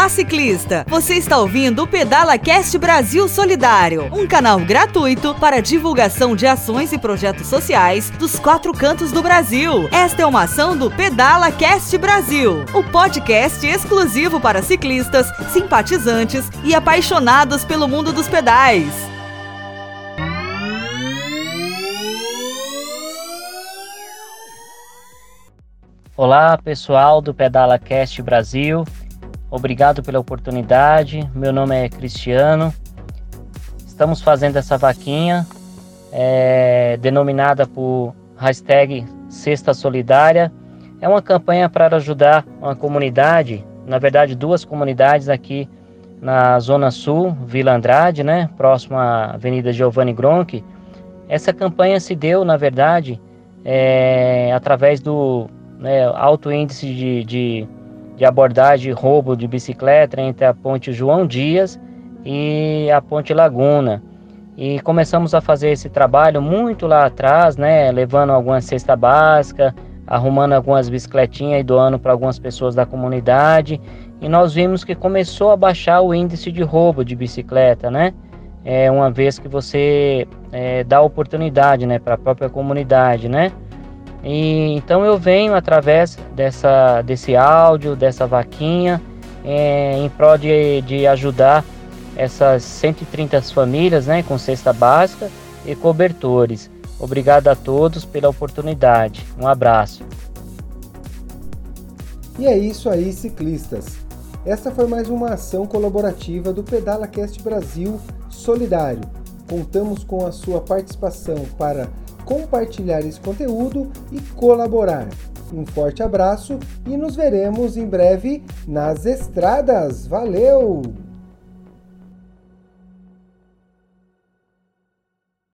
Olá, ciclista! Você está ouvindo o Pedala Cast Brasil Solidário, um canal gratuito para divulgação de ações e projetos sociais dos quatro cantos do Brasil. Esta é uma ação do Pedala Cast Brasil, o podcast exclusivo para ciclistas, simpatizantes e apaixonados pelo mundo dos pedais. Olá, pessoal do Pedala Cast Brasil. Obrigado pela oportunidade. Meu nome é Cristiano. Estamos fazendo essa vaquinha é, denominada por hashtag Cesta Solidária. É uma campanha para ajudar uma comunidade, na verdade duas comunidades aqui na Zona Sul, Vila Andrade, né, próximo à Avenida Giovanni Gronchi. Essa campanha se deu, na verdade, é, através do né, alto índice de, de de abordagem roubo de bicicleta entre a ponte João Dias e a ponte Laguna. E começamos a fazer esse trabalho muito lá atrás, né, levando alguma cesta básica, arrumando algumas bicicletinhas e doando para algumas pessoas da comunidade. E nós vimos que começou a baixar o índice de roubo de bicicleta, né? É, uma vez que você é, dá oportunidade, né, para a própria comunidade, né? E, então eu venho através dessa, desse áudio, dessa vaquinha, é, em prol de, de ajudar essas 130 famílias né, com cesta básica e cobertores. Obrigado a todos pela oportunidade. Um abraço. E é isso aí, ciclistas. Essa foi mais uma ação colaborativa do Pedala Cast Brasil Solidário. Contamos com a sua participação para compartilhar esse conteúdo e colaborar. Um forte abraço e nos veremos em breve nas estradas. Valeu!